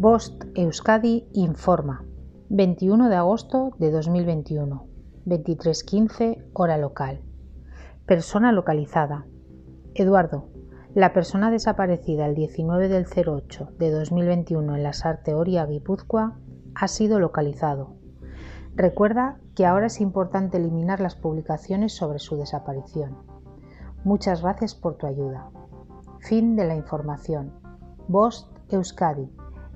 Bost Euskadi informa. 21 de agosto de 2021. 23.15 hora local. Persona localizada. Eduardo, la persona desaparecida el 19 del 08 de 2021 en la Sarte Oria, Guipúzcoa, ha sido localizado. Recuerda que ahora es importante eliminar las publicaciones sobre su desaparición. Muchas gracias por tu ayuda. Fin de la información. Bost Euskadi,